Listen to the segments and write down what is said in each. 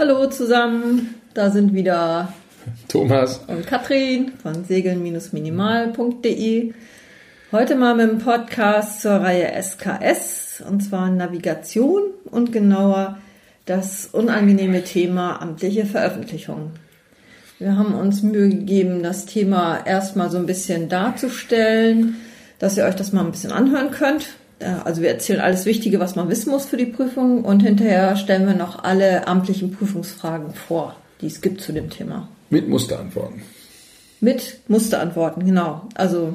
Hallo zusammen, da sind wieder Thomas und Katrin von segeln-minimal.de. Heute mal mit dem Podcast zur Reihe SKS und zwar Navigation und genauer das unangenehme Thema amtliche Veröffentlichung. Wir haben uns Mühe gegeben, das Thema erstmal so ein bisschen darzustellen, dass ihr euch das mal ein bisschen anhören könnt. Also wir erzählen alles Wichtige, was man wissen muss für die Prüfung und hinterher stellen wir noch alle amtlichen Prüfungsfragen vor, die es gibt zu dem Thema. Mit Musterantworten. Mit Musterantworten, genau. Also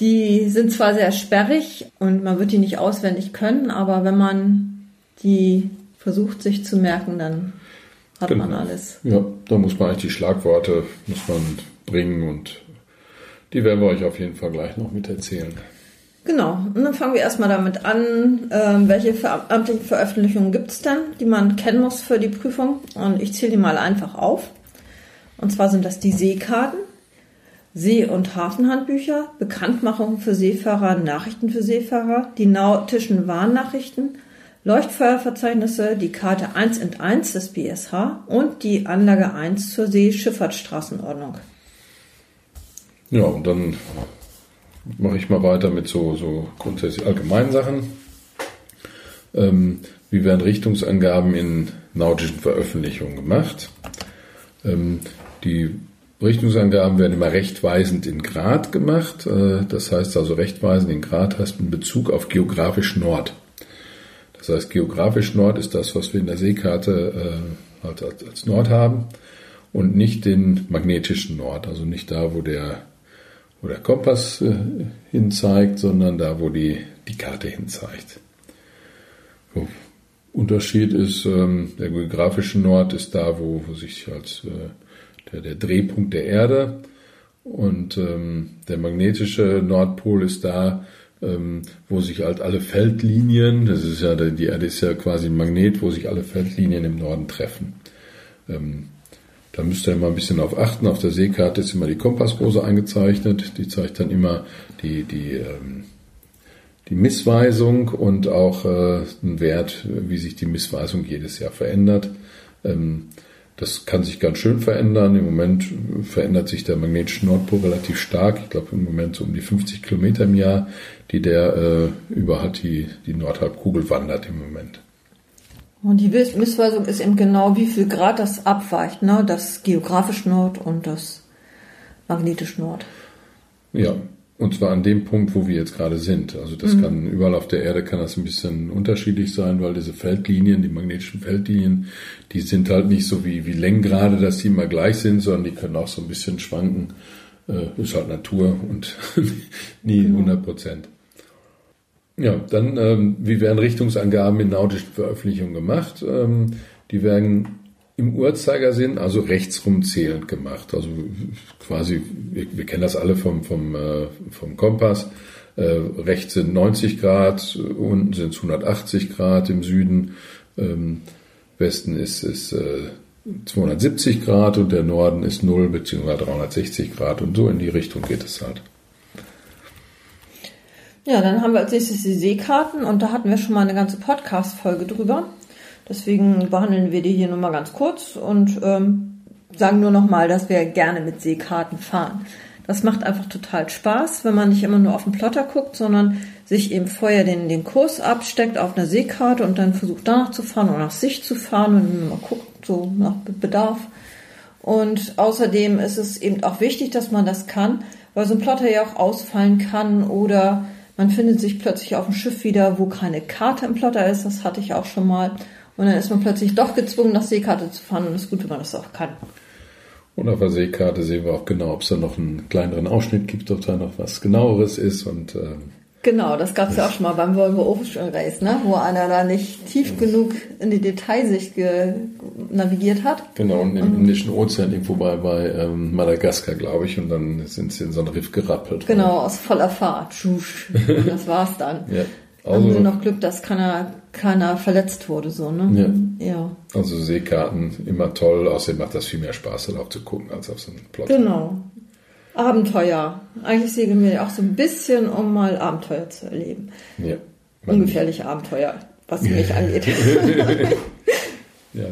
die sind zwar sehr sperrig und man wird die nicht auswendig können, aber wenn man die versucht sich zu merken, dann hat genau. man alles. Ja, da muss man eigentlich die Schlagworte muss man bringen und die werden wir euch auf jeden Fall gleich noch mit erzählen. Genau, und dann fangen wir erstmal damit an, äh, welche amtlichen Veröffentlichungen gibt es denn, die man kennen muss für die Prüfung. Und ich zähle die mal einfach auf. Und zwar sind das die Seekarten, See- und Hafenhandbücher, Bekanntmachungen für Seefahrer, Nachrichten für Seefahrer, die nautischen Warnnachrichten, Leuchtfeuerverzeichnisse, die Karte 1 in 1 des BSH und die Anlage 1 zur Seeschifffahrtsstraßenordnung. Ja, und dann mache ich mal weiter mit so, so grundsätzlich allgemeinen Sachen. Ähm, wie werden Richtungsangaben in nautischen Veröffentlichungen gemacht? Ähm, die Richtungsangaben werden immer rechtweisend in Grad gemacht. Äh, das heißt also, rechtweisend in Grad heißt in Bezug auf geografisch Nord. Das heißt, geografisch Nord ist das, was wir in der Seekarte äh, als Nord haben und nicht den magnetischen Nord, also nicht da, wo der, wo der Kompass äh, hinzeigt, sondern da, wo die, die Karte hinzeigt. So. Unterschied ist, ähm, der geografische Nord ist da, wo, wo sich als äh, der, der Drehpunkt der Erde und ähm, der magnetische Nordpol ist da, ähm, wo sich halt alle Feldlinien, das ist ja, die Erde ist ja quasi ein Magnet, wo sich alle Feldlinien im Norden treffen. Ähm, da müsst ihr immer ein bisschen auf achten. Auf der Seekarte ist immer die Kompassrose eingezeichnet. Die zeigt dann immer die, die, ähm, die Missweisung und auch äh, einen Wert, wie sich die Missweisung jedes Jahr verändert. Ähm, das kann sich ganz schön verändern. Im Moment verändert sich der magnetische Nordpol relativ stark. Ich glaube im Moment so um die 50 Kilometer im Jahr, die der äh, über hat die, die Nordhalbkugel wandert im Moment. Und die Missweisung ist eben genau, wie viel Grad das abweicht, ne? Das geografisch Nord und das magnetisch Nord. Ja, und zwar an dem Punkt, wo wir jetzt gerade sind. Also das mhm. kann überall auf der Erde kann das ein bisschen unterschiedlich sein, weil diese Feldlinien, die magnetischen Feldlinien, die sind halt nicht so wie, wie Längengrade, dass die immer gleich sind, sondern die können auch so ein bisschen schwanken. Äh, ist halt Natur und nie 100 Prozent. Ja, dann, ähm, wie werden Richtungsangaben in nautischen Veröffentlichungen gemacht? Ähm, die werden im Uhrzeigersinn, also rechtsrum zählend gemacht. Also quasi, wir, wir kennen das alle vom, vom, äh, vom Kompass. Äh, rechts sind 90 Grad, unten sind es 180 Grad im Süden. Ähm, Westen ist, ist äh, 270 Grad und der Norden ist 0 bzw. 360 Grad und so in die Richtung geht es halt. Ja, dann haben wir als nächstes die Seekarten und da hatten wir schon mal eine ganze Podcast-Folge drüber. Deswegen behandeln wir die hier nur mal ganz kurz und ähm, sagen nur noch mal, dass wir gerne mit Seekarten fahren. Das macht einfach total Spaß, wenn man nicht immer nur auf den Plotter guckt, sondern sich eben vorher den, den Kurs absteckt auf einer Seekarte und dann versucht danach zu fahren oder nach Sicht zu fahren und mal guckt, so nach Bedarf. Und außerdem ist es eben auch wichtig, dass man das kann, weil so ein Plotter ja auch ausfallen kann oder man findet sich plötzlich auf dem Schiff wieder, wo keine Karte im Plotter ist. Das hatte ich auch schon mal. Und dann ist man plötzlich doch gezwungen, nach Seekarte zu fahren und es ist gut, wenn man das auch kann. Und auf der Seekarte sehen wir auch genau, ob es da noch einen kleineren Ausschnitt gibt, ob da noch was genaueres ist und ähm, Genau, das gab es ja auch schon mal beim Volvo Ocean Race, ne? wo einer da nicht tief genug in die Detailsicht navigiert hat. Genau, und im Indischen Ozean irgendwo bei, bei ähm, Madagaskar, glaube ich, und dann sind sie in so ein Riff gerappelt. Genau, aus voller Fahrt. das war's dann. ja. Also, haben sie noch Glück, dass keiner, keiner verletzt wurde, so, ne? Ja. ja. Also Seekarten immer toll, außerdem macht das viel mehr Spaß, dann auch zu gucken, als auf so einem Plot. Genau. Abenteuer. Eigentlich segeln wir auch so ein bisschen, um mal Abenteuer zu erleben. Ja. Ungefährliche Abenteuer, was mich angeht. ja.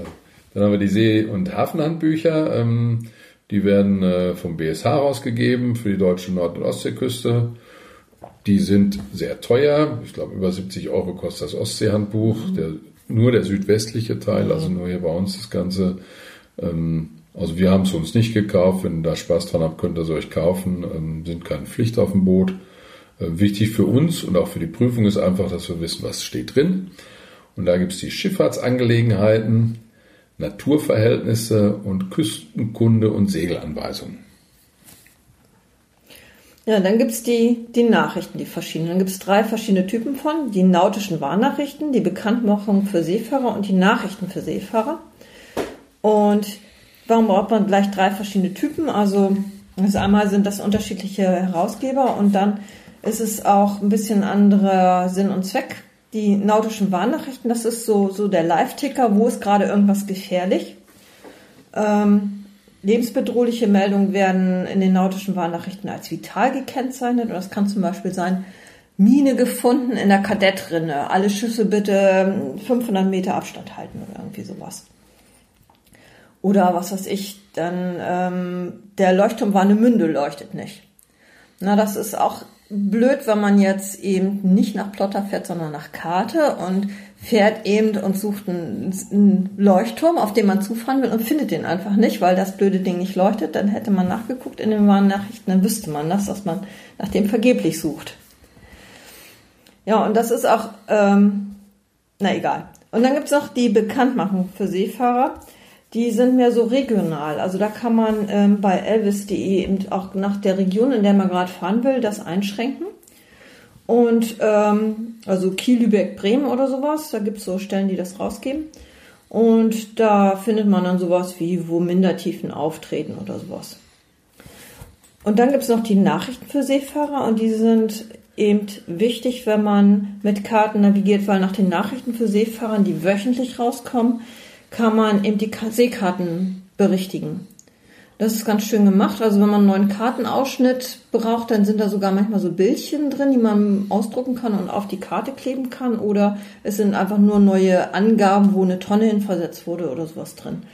Dann haben wir die See- und Hafenhandbücher. Ähm, die werden äh, vom BSH rausgegeben für die deutsche Nord- und Ostseeküste. Die sind sehr teuer. Ich glaube, über 70 Euro kostet das Ostseehandbuch. Mhm. Der, nur der südwestliche Teil, also nur hier bei uns das Ganze. Ähm, also wir haben es uns nicht gekauft. Wenn ihr da Spaß dran habt, könnt ihr es euch kaufen. Ähm, sind keine Pflicht auf dem Boot. Äh, wichtig für uns und auch für die Prüfung ist einfach, dass wir wissen, was steht drin. Und da gibt es die Schifffahrtsangelegenheiten, Naturverhältnisse und Küstenkunde und Segelanweisungen. Ja, dann gibt's die, die Nachrichten, die verschiedenen. Dann gibt's drei verschiedene Typen von. Die nautischen Warnachrichten, die Bekanntmachung für Seefahrer und die Nachrichten für Seefahrer. Und warum braucht man gleich drei verschiedene Typen? Also, also einmal sind das unterschiedliche Herausgeber und dann ist es auch ein bisschen anderer Sinn und Zweck die nautischen Warnnachrichten, das ist so, so der Live-Ticker, wo ist gerade irgendwas gefährlich. Ähm, lebensbedrohliche Meldungen werden in den nautischen Warnnachrichten als vital gekennzeichnet. Und das kann zum Beispiel sein, Mine gefunden in der Kadettrinne. Alle Schüsse bitte 500 Meter Abstand halten oder irgendwie sowas. Oder was weiß ich, dann ähm, der Leuchtturm war eine Münde, leuchtet nicht. Na, das ist auch blöd, wenn man jetzt eben nicht nach Plotter fährt, sondern nach Karte und fährt eben und sucht einen, einen, Leuchtturm, auf den man zufahren will und findet den einfach nicht, weil das blöde Ding nicht leuchtet. Dann hätte man nachgeguckt in den Warnnachrichten, dann wüsste man das, dass man nach dem vergeblich sucht. Ja, und das ist auch, ähm, na egal. Und dann gibt's noch die Bekanntmachung für Seefahrer die sind mehr so regional. Also da kann man ähm, bei elvis.de eben auch nach der Region, in der man gerade fahren will, das einschränken. Und ähm, also Kiel, Lübeck, Bremen oder sowas, da gibt es so Stellen, die das rausgeben. Und da findet man dann sowas wie, wo Mindertiefen auftreten oder sowas. Und dann gibt es noch die Nachrichten für Seefahrer und die sind eben wichtig, wenn man mit Karten navigiert, weil nach den Nachrichten für Seefahrern, die wöchentlich rauskommen, kann man eben die Seekarten berichtigen. Das ist ganz schön gemacht. Also wenn man einen neuen Kartenausschnitt braucht, dann sind da sogar manchmal so Bildchen drin, die man ausdrucken kann und auf die Karte kleben kann. Oder es sind einfach nur neue Angaben, wo eine Tonne hinversetzt wurde oder sowas drin.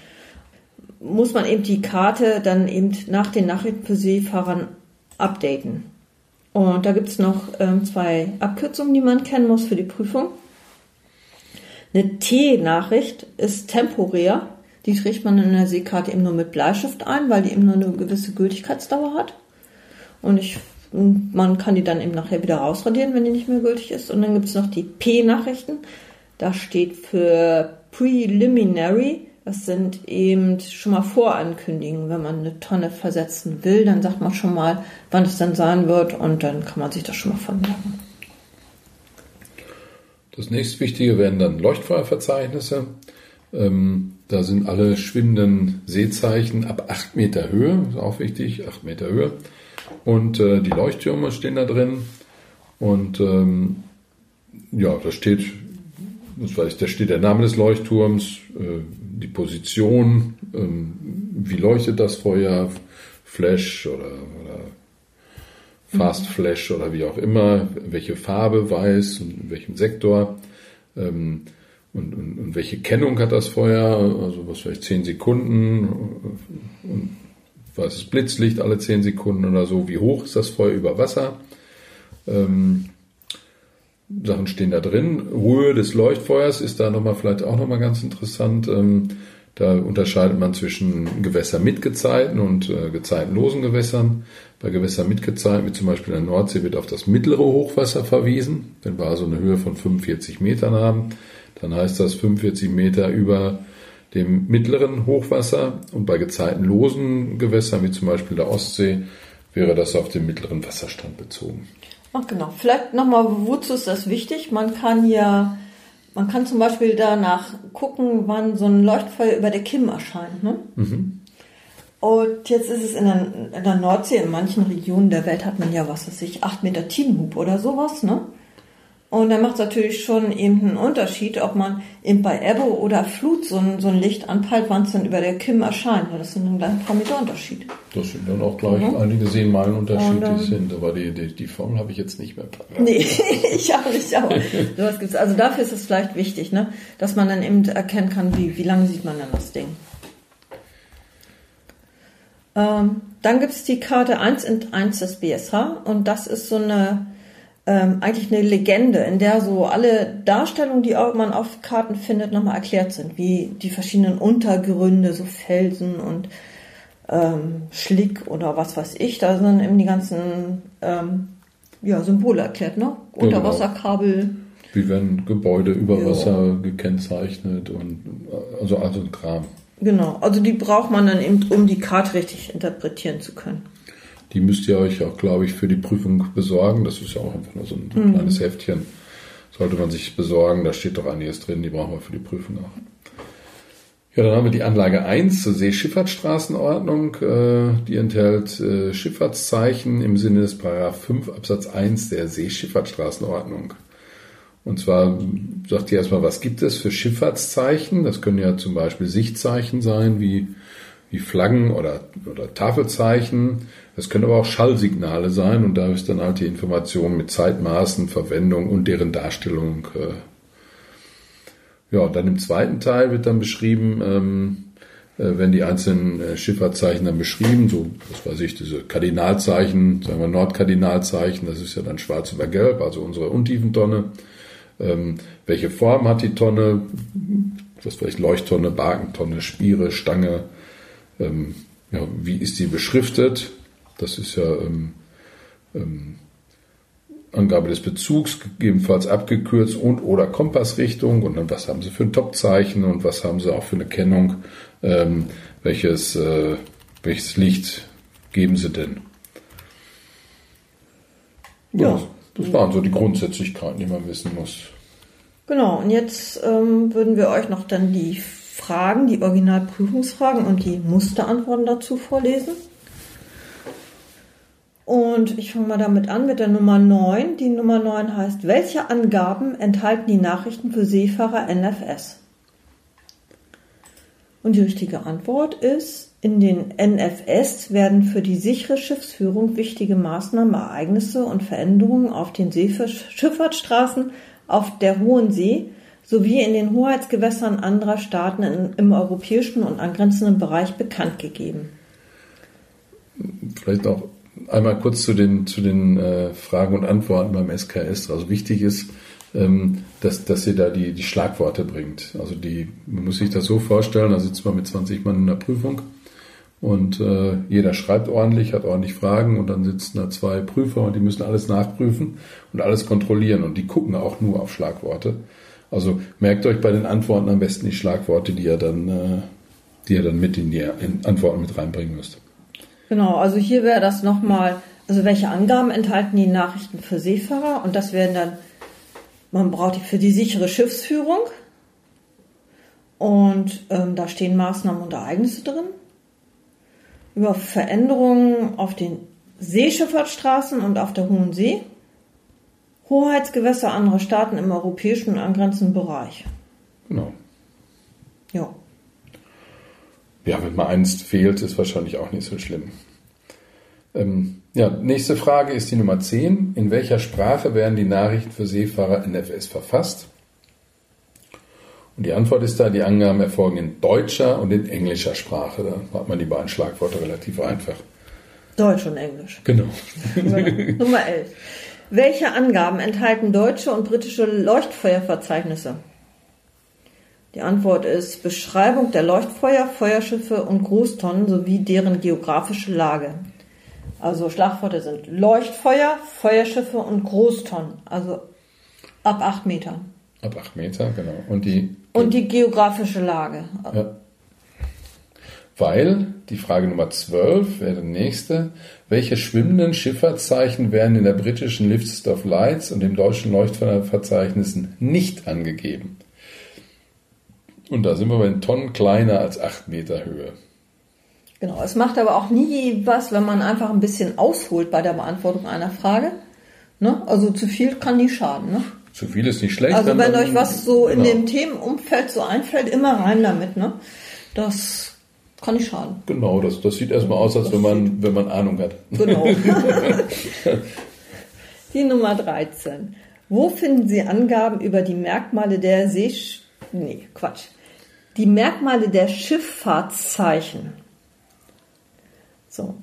Muss man eben die Karte dann eben nach den Nachrichten für Seefahrern updaten. Und da gibt's noch ähm, zwei Abkürzungen, die man kennen muss für die Prüfung. Eine T-Nachricht ist temporär. Die trägt man in der Seekarte eben nur mit Bleistift ein, weil die eben nur eine gewisse Gültigkeitsdauer hat. Und ich, man kann die dann eben nachher wieder rausradieren, wenn die nicht mehr gültig ist. Und dann gibt es noch die P-Nachrichten. Da steht für Preliminary. Das sind eben schon mal Vorankündigungen. Wenn man eine Tonne versetzen will, dann sagt man schon mal, wann es dann sein wird und dann kann man sich das schon mal vermerken. Das nächstwichtige wären dann Leuchtfeuerverzeichnisse. Ähm, da sind alle schwimmenden Seezeichen ab 8 Meter Höhe, ist auch wichtig, 8 Meter Höhe. Und äh, die Leuchttürme stehen da drin. Und ähm, ja, da steht, das weiß da steht der Name des Leuchtturms, äh, die Position, ähm, wie leuchtet das Feuer, Flash oder, oder Fast Flash oder wie auch immer, welche Farbe weiß in welchem Sektor ähm, und, und, und, welche Kennung hat das Feuer, also was vielleicht 10 Sekunden und weißes Blitzlicht alle 10 Sekunden oder so, wie hoch ist das Feuer über Wasser. Ähm, Sachen stehen da drin. Ruhe des Leuchtfeuers ist da nochmal vielleicht auch nochmal ganz interessant. Ähm, da unterscheidet man zwischen Gewässer mit Gezeiten und äh, gezeitenlosen Gewässern. Bei Gewässern mit Gezeiten, wie zum Beispiel in der Nordsee, wird auf das mittlere Hochwasser verwiesen. Wenn wir also eine Höhe von 45 Metern haben, dann heißt das 45 Meter über dem mittleren Hochwasser. Und bei gezeitenlosen Gewässern, wie zum Beispiel der Ostsee, wäre das auf den mittleren Wasserstand bezogen. Ach genau. Vielleicht nochmal, wozu ist das wichtig? Man kann ja man kann zum Beispiel danach gucken, wann so ein Leuchtfeuer über der Kim erscheint. Ne? Mhm. Und jetzt ist es in der, in der, Nordsee, in manchen Regionen der Welt hat man ja, was weiß ich, 8 Meter Tidenhub oder sowas. Ne? Und da macht es natürlich schon eben einen Unterschied, ob man eben bei Ebbe oder Flut so ein, so ein Licht anpeilt, wann es dann über der Kim erscheint. Das sind dann gleich ein paar Meter Unterschied. Das sind dann auch gleich mhm. einige Seenmeilen Unterschied, die ähm, sind. Aber die, die, die Formel habe ich jetzt nicht mehr. Nee, ich auch nicht. Aber sowas gibt's. Also dafür ist es vielleicht wichtig, ne? dass man dann eben erkennen kann, wie, wie lange sieht man denn das Ding. Ähm, dann gibt es die Karte 1 in 1 des BSH und das ist so eine ähm, eigentlich eine Legende, in der so alle Darstellungen, die man auf Karten findet, nochmal erklärt sind, wie die verschiedenen Untergründe, so Felsen und ähm, Schlick oder was weiß ich. Da sind eben die ganzen ähm, ja, Symbole erklärt, ne? Unterwasserkabel. Wie werden Gebäude über ja. Wasser gekennzeichnet und also also ein Kram. Genau, also die braucht man dann eben, um die Karte richtig interpretieren zu können. Die müsst ihr euch auch, glaube ich, für die Prüfung besorgen. Das ist ja auch einfach nur so ein, mhm. kleines Heftchen. Sollte man sich besorgen. Da steht doch einiges drin. Die brauchen wir für die Prüfung auch. Ja, dann haben wir die Anlage 1 zur Seeschifffahrtsstraßenordnung. Äh, die enthält äh, Schifffahrtszeichen im Sinne des Paragraph 5 Absatz 1 der Seeschifffahrtsstraßenordnung. Und zwar sagt ihr erstmal, was gibt es für Schifffahrtszeichen? Das können ja zum Beispiel Sichtzeichen sein, wie, wie Flaggen oder, oder Tafelzeichen. Es können aber auch Schallsignale sein und da ist dann halt die Information mit Zeitmaßen, Verwendung und deren Darstellung. Äh ja, dann im zweiten Teil wird dann beschrieben, ähm, äh, wenn die einzelnen äh, Schifffahrtszeichen dann beschrieben, so, was weiß ich, diese Kardinalzeichen, sagen wir Nordkardinalzeichen, das ist ja dann schwarz über gelb, also unsere Untiefentonne. Ähm, welche Form hat die Tonne? Was vielleicht Leuchttonne, Bakentonne, Spiere, Stange. Ähm, ja, wie ist die beschriftet? Das ist ja ähm, ähm, Angabe des Bezugs, gegebenenfalls abgekürzt und oder Kompassrichtung und dann was haben Sie für ein Topzeichen und was haben Sie auch für eine Kennung, ähm, welches, äh, welches Licht geben Sie denn? Ja, ja, das waren so die Grundsätzlichkeiten, die man wissen muss. Genau, und jetzt ähm, würden wir euch noch dann die Fragen, die Originalprüfungsfragen und die Musterantworten dazu vorlesen. Und ich fange mal damit an mit der Nummer 9. Die Nummer 9 heißt, welche Angaben enthalten die Nachrichten für Seefahrer NFS? Und die richtige Antwort ist, in den NFS werden für die sichere Schiffsführung wichtige Maßnahmen, Ereignisse und Veränderungen auf den Schifffahrtsstraßen auf der Hohen See sowie in den Hoheitsgewässern anderer Staaten im europäischen und angrenzenden Bereich bekannt gegeben. Vielleicht auch einmal kurz zu den, zu den äh, Fragen und Antworten beim SKS. Also wichtig ist, ähm, dass, dass ihr da die, die Schlagworte bringt. Also die, man muss sich das so vorstellen, da sitzt man mit 20 Mann in der Prüfung und äh, jeder schreibt ordentlich, hat ordentlich Fragen und dann sitzen da zwei Prüfer und die müssen alles nachprüfen und alles kontrollieren und die gucken auch nur auf Schlagworte. Also merkt euch bei den Antworten am besten die Schlagworte, die ihr dann, äh, die ihr dann mit in die Antworten mit reinbringen müsst. Genau, also hier wäre das nochmal, also welche Angaben enthalten die Nachrichten für Seefahrer und das wären dann, man braucht die für die sichere Schiffsführung und ähm, da stehen Maßnahmen und Ereignisse drin. Über Veränderungen auf den Seeschifffahrtsstraßen und auf der Hohen See. Hoheitsgewässer anderer Staaten im europäischen und angrenzenden Bereich. Genau. Ja. Ja, wenn mal eins fehlt, ist wahrscheinlich auch nicht so schlimm. Ähm, ja, nächste Frage ist die Nummer 10. In welcher Sprache werden die Nachrichten für Seefahrer NFS verfasst? Und die Antwort ist da, die Angaben erfolgen in deutscher und in englischer Sprache. Da hat man die beiden Schlagworte relativ einfach. Deutsch und Englisch. Genau. Nummer 11. Welche Angaben enthalten deutsche und britische Leuchtfeuerverzeichnisse? Die Antwort ist Beschreibung der Leuchtfeuer, Feuerschiffe und Großtonnen sowie deren geografische Lage. Also Schlagworte sind Leuchtfeuer, Feuerschiffe und Großtonnen, also ab acht Metern. Ab acht Meter, genau. Und die, und die geografische Lage. Ja. Weil, die Frage Nummer 12 wäre die nächste, welche schwimmenden Schifffahrtszeichen werden in der britischen List of Lights und im deutschen Leuchtfeuerverzeichnissen nicht angegeben? Und da sind wir bei den Tonnen kleiner als 8 Meter Höhe. Genau, es macht aber auch nie was, wenn man einfach ein bisschen ausholt bei der Beantwortung einer Frage. Ne? Also zu viel kann nie schaden. Ne? Zu viel ist nicht schlecht. Also wenn euch was so genau. in dem Themenumfeld so einfällt, immer rein damit, ne? Das kann nicht schaden. Genau, das, das sieht erstmal aus, als wenn man, wenn man Ahnung hat. Genau. die Nummer 13. Wo finden Sie Angaben über die Merkmale der See... Nee, Quatsch. Die Merkmale der Schifffahrtszeichen. So,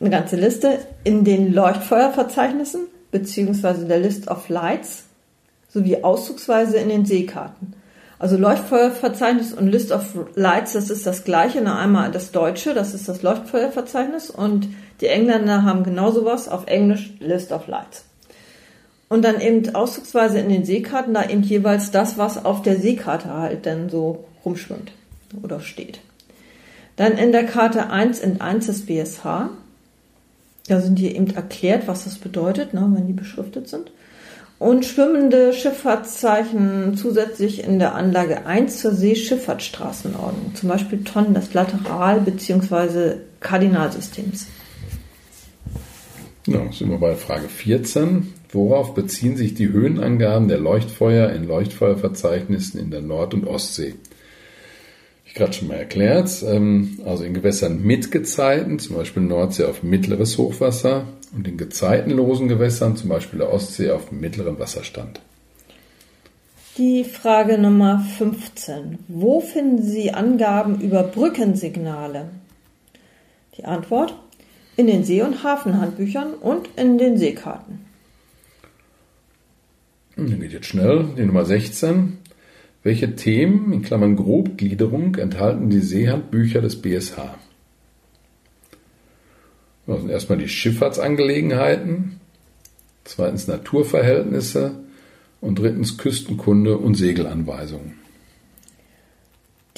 eine ganze Liste in den Leuchtfeuerverzeichnissen beziehungsweise der List of Lights sowie auszugsweise in den Seekarten. Also Leuchtfeuerverzeichnis und List of Lights, das ist das gleiche. Na, einmal das Deutsche, das ist das Leuchtfeuerverzeichnis und die Engländer haben genau sowas auf Englisch List of Lights. Und dann eben auszugsweise in den Seekarten da eben jeweils das, was auf der Seekarte halt dann so rumschwimmt oder steht. Dann in der Karte 1 in 1 des BSH. Da sind hier eben erklärt, was das bedeutet, ne, wenn die beschriftet sind und schwimmende Schifffahrtszeichen zusätzlich in der Anlage 1 zur Seeschifffahrtsstraßenordnung, zum Beispiel Tonnen des Lateral- bzw. Kardinalsystems. Ja, sind wir bei Frage 14. Worauf beziehen sich die Höhenangaben der Leuchtfeuer in Leuchtfeuerverzeichnissen in der Nord- und Ostsee? Ich gerade schon mal erklärt. Ähm, also in Gewässern mit Gezeiten, zum Beispiel Nordsee auf mittleres Hochwasser, und in gezeitenlosen Gewässern, zum Beispiel der Ostsee, auf mittleren Wasserstand. Die Frage Nummer 15. Wo finden Sie Angaben über Brückensignale? Die Antwort in den See- und Hafenhandbüchern und in den Seekarten. Dann geht jetzt schnell. Die Nummer 16. Welche Themen, in Klammern Grobgliederung, enthalten die Seehandbücher des BSH? Das sind erstmal die Schifffahrtsangelegenheiten, zweitens Naturverhältnisse und drittens Küstenkunde und Segelanweisungen.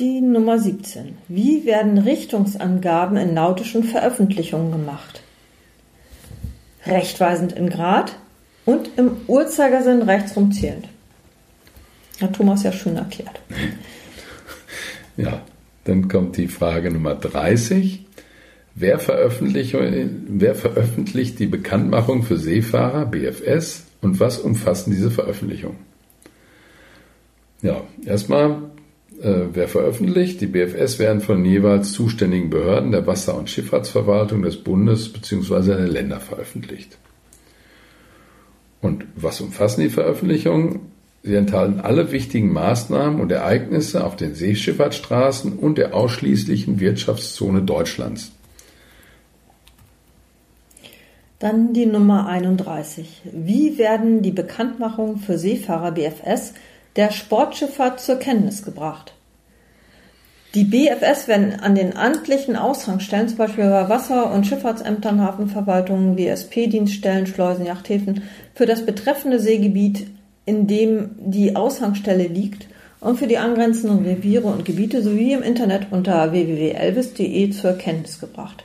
Die Nummer 17. Wie werden Richtungsangaben in nautischen Veröffentlichungen gemacht? Rechtweisend in Grad und im Uhrzeigersinn rechtsrum zählend. Hat Thomas ja schön erklärt. Ja, dann kommt die Frage Nummer 30. Wer veröffentlicht, wer veröffentlicht die Bekanntmachung für Seefahrer, BFS, und was umfassen diese Veröffentlichungen? Ja, erstmal, äh, wer veröffentlicht? Die BFS werden von jeweils zuständigen Behörden der Wasser- und Schifffahrtsverwaltung des Bundes bzw. der Länder veröffentlicht. Und was umfassen die Veröffentlichungen? Sie enthalten alle wichtigen Maßnahmen und Ereignisse auf den Seeschifffahrtsstraßen und der ausschließlichen Wirtschaftszone Deutschlands. Dann die Nummer 31. Wie werden die Bekanntmachungen für Seefahrer BFS der Sportschifffahrt zur Kenntnis gebracht? Die BFS werden an den amtlichen Aushangstellen, zum Beispiel bei Wasser- und Schifffahrtsämtern, Hafenverwaltungen, WSP-Dienststellen, Schleusen, Yachthäfen, für das betreffende Seegebiet, in dem die Aushangstelle liegt, und für die angrenzenden Reviere und Gebiete sowie im Internet unter www.elvis.de zur Kenntnis gebracht.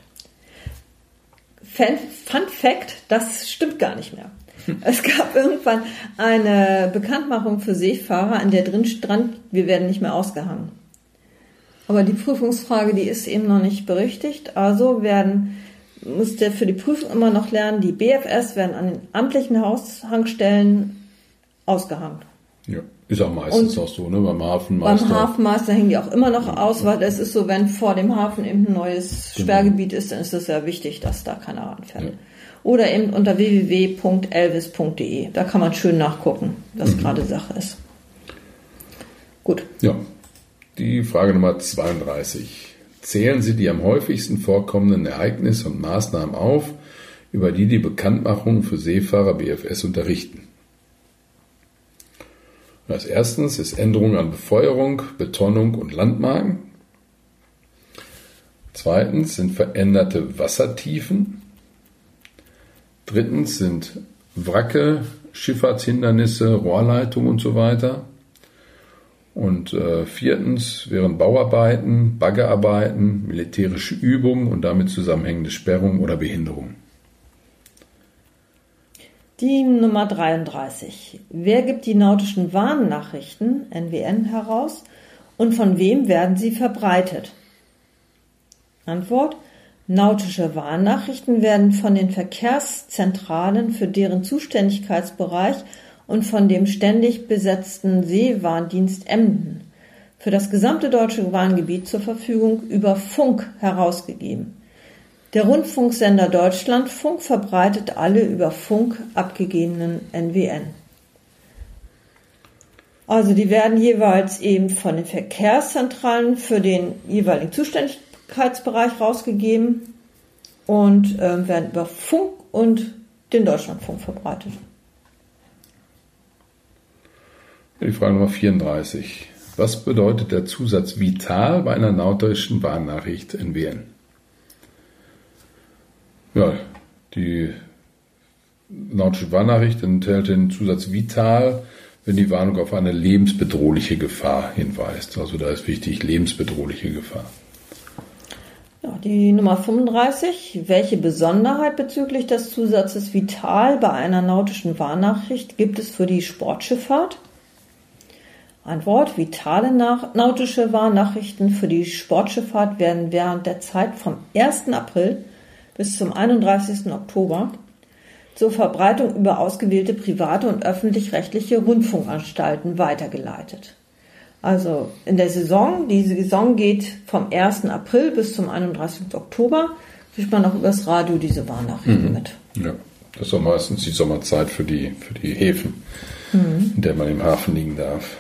Fun Fact, das stimmt gar nicht mehr. Es gab irgendwann eine Bekanntmachung für Seefahrer, an der drin stand, wir werden nicht mehr ausgehangen. Aber die Prüfungsfrage, die ist eben noch nicht berichtigt. Also werden, muss der für die Prüfung immer noch lernen, die BFS werden an den amtlichen Aushangstellen ausgehangen. Ja. Ist auch meistens und auch so, ne? Beim Hafenmeister. Beim Hafenmeister hängen die auch immer noch aus, weil es ist so, wenn vor dem Hafen eben ein neues genau. Sperrgebiet ist, dann ist es ja wichtig, dass da keiner ranfährt. Ja. Oder eben unter www.elvis.de. Da kann man schön nachgucken, was mhm. gerade Sache ist. Gut. Ja. Die Frage Nummer 32. Zählen Sie die am häufigsten vorkommenden Ereignisse und Maßnahmen auf, über die die Bekanntmachung für Seefahrer BFS unterrichten. Als erstens ist Änderung an Befeuerung, Betonung und Landmarken. Zweitens sind veränderte Wassertiefen. Drittens sind Wracke, Schifffahrtshindernisse, Rohrleitungen und so weiter. Und äh, viertens wären Bauarbeiten, Baggerarbeiten, militärische Übungen und damit zusammenhängende Sperrungen oder Behinderungen. Die Nummer 33. Wer gibt die nautischen Warnnachrichten, NWN, heraus und von wem werden sie verbreitet? Antwort. Nautische Warnnachrichten werden von den Verkehrszentralen für deren Zuständigkeitsbereich und von dem ständig besetzten Seewarndienst Emden für das gesamte deutsche Warngebiet zur Verfügung über Funk herausgegeben. Der Rundfunksender Deutschlandfunk verbreitet alle über Funk abgegebenen NWN. Also die werden jeweils eben von den Verkehrszentralen für den jeweiligen Zuständigkeitsbereich rausgegeben und äh, werden über Funk und den Deutschlandfunk verbreitet. Die Frage Nummer 34. Was bedeutet der Zusatz vital bei einer nautischen Warnnachricht NWN? Ja, die nautische Warnnachricht enthält den Zusatz vital, wenn die Warnung auf eine lebensbedrohliche Gefahr hinweist. Also da ist wichtig lebensbedrohliche Gefahr. Ja, die Nummer 35. Welche Besonderheit bezüglich des Zusatzes vital bei einer nautischen Warnnachricht gibt es für die Sportschifffahrt? Antwort. Vitale nautische Warnnachrichten für die Sportschifffahrt werden während der Zeit vom 1. April bis zum 31. Oktober zur Verbreitung über ausgewählte private und öffentlich-rechtliche Rundfunkanstalten weitergeleitet. Also in der Saison, die Saison geht vom 1. April bis zum 31. Oktober, kriegt man auch übers Radio diese Warnnachrichten mhm. mit. Ja, das ist auch meistens die Sommerzeit für die, für die Häfen, mhm. in der man im Hafen liegen darf.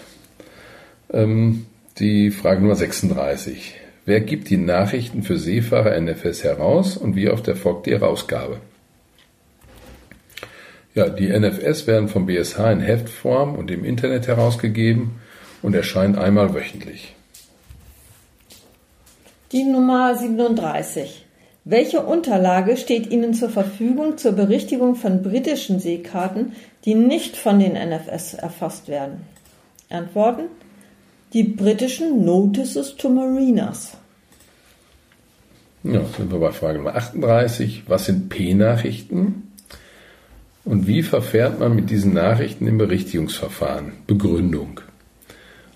Ähm, die Frage Nummer 36. Wer gibt die Nachrichten für Seefahrer NFS heraus und wie oft erfolgt die Herausgabe? Ja, die NFS werden vom BSH in Heftform und im Internet herausgegeben und erscheinen einmal wöchentlich. Die Nummer 37. Welche Unterlage steht Ihnen zur Verfügung zur Berichtigung von britischen Seekarten, die nicht von den NFS erfasst werden? Antworten die britischen Notices to Mariners. Ja, sind wir bei Frage Nummer 38. Was sind P-Nachrichten? Und wie verfährt man mit diesen Nachrichten im Berichtigungsverfahren? Begründung.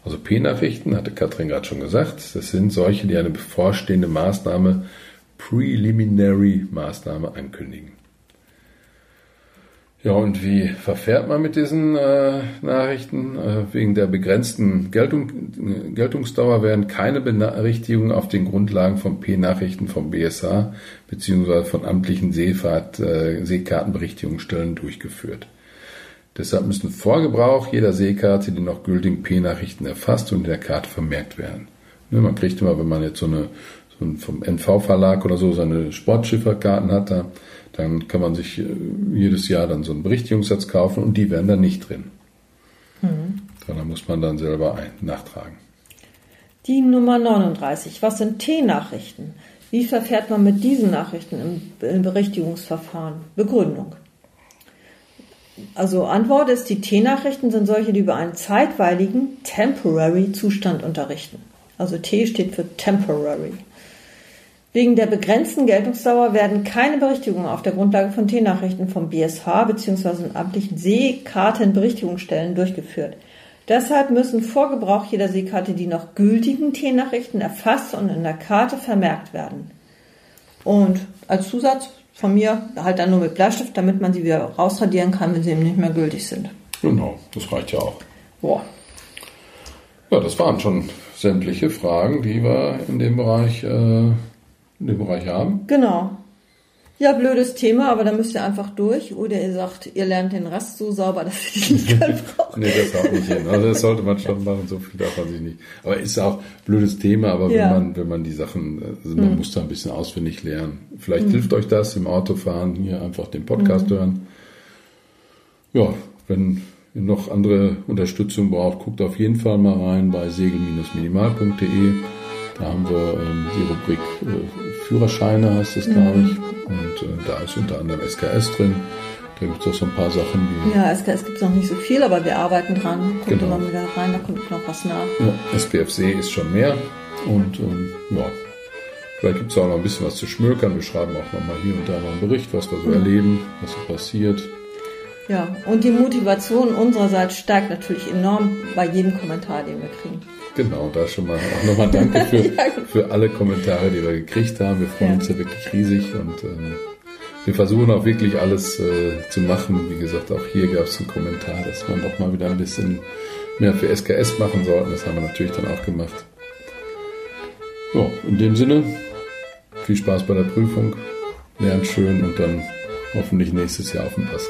Also P-Nachrichten, hatte Katrin gerade schon gesagt, das sind solche, die eine bevorstehende Maßnahme, Preliminary Maßnahme ankündigen. Ja, und wie verfährt man mit diesen äh, Nachrichten? Äh, wegen der begrenzten Geltung, Geltungsdauer werden keine Benachrichtigungen auf den Grundlagen von P-Nachrichten vom BSA bzw. von amtlichen Seefahrt, äh, Seekartenberichtigungsstellen durchgeführt. Deshalb müssen vor Gebrauch jeder Seekarte die noch gültigen P-Nachrichten erfasst und in der Karte vermerkt werden. Ne, man kriegt immer, wenn man jetzt so eine so ein, vom NV-Verlag oder so seine Sportschifferkarten hat, da dann kann man sich äh, jedes Jahr dann so einen Berichtigungssatz kaufen und die wären dann nicht drin. Mhm. Da muss man dann selber ein, nachtragen. Die Nummer 39. Was sind T-Nachrichten? Wie verfährt man mit diesen Nachrichten im, im Berichtigungsverfahren? Begründung. Also Antwort ist, die T-Nachrichten sind solche, die über einen zeitweiligen Temporary Zustand unterrichten. Also T steht für Temporary. Wegen der begrenzten Geltungsdauer werden keine Berichtigungen auf der Grundlage von T-Nachrichten vom BSH bzw. amtlichen Seekartenberichtigungsstellen durchgeführt. Deshalb müssen vor Gebrauch jeder Seekarte die noch gültigen T-Nachrichten erfasst und in der Karte vermerkt werden. Und als Zusatz von mir halt dann nur mit Bleistift, damit man sie wieder rausradieren kann, wenn sie eben nicht mehr gültig sind. Genau, das reicht ja auch. Boah. Ja, das waren schon sämtliche Fragen, die wir in dem Bereich äh, in dem Bereich haben. Genau. Ja, blödes Thema, aber da müsst ihr einfach durch. Oder ihr sagt, ihr lernt den Rest so sauber, dass ihr die nicht braucht. nee, das haut nicht hin. Also das sollte man schon machen, so viel darf man sich nicht. Aber ist auch blödes Thema, aber ja. wenn man, wenn man die Sachen, also man hm. muss da ein bisschen auswendig lernen. Vielleicht hm. hilft euch das im Autofahren, hier einfach den Podcast hm. hören. Ja, wenn ihr noch andere Unterstützung braucht, guckt auf jeden Fall mal rein bei segel-minimal.de. Da haben wir ähm, die Rubrik äh, Führerscheine, heißt es, glaube ich. Und äh, da ist unter anderem SKS drin. Da gibt es auch so ein paar Sachen wie. Ja, SKS gibt es noch nicht so viel, aber wir arbeiten dran. Kommt genau. immer wieder rein, da kommt noch was nach. Ja, SPFC ist schon mehr. Und ähm, ja, vielleicht gibt es auch noch ein bisschen was zu schmökern. Wir schreiben auch nochmal hier und da noch einen Bericht, was wir so mhm. erleben, was so passiert. Ja, und die Motivation unsererseits steigt natürlich enorm bei jedem Kommentar, den wir kriegen. Genau, da schon mal auch nochmal danke für, ja, für alle Kommentare, die wir gekriegt haben. Wir freuen ja. uns ja wirklich riesig und ähm, wir versuchen auch wirklich alles äh, zu machen. Wie gesagt, auch hier gab es einen Kommentar, dass wir doch mal wieder ein bisschen mehr für SKS machen sollten. Das haben wir natürlich dann auch gemacht. So, in dem Sinne, viel Spaß bei der Prüfung, lernt schön und dann hoffentlich nächstes Jahr auf dem Pass.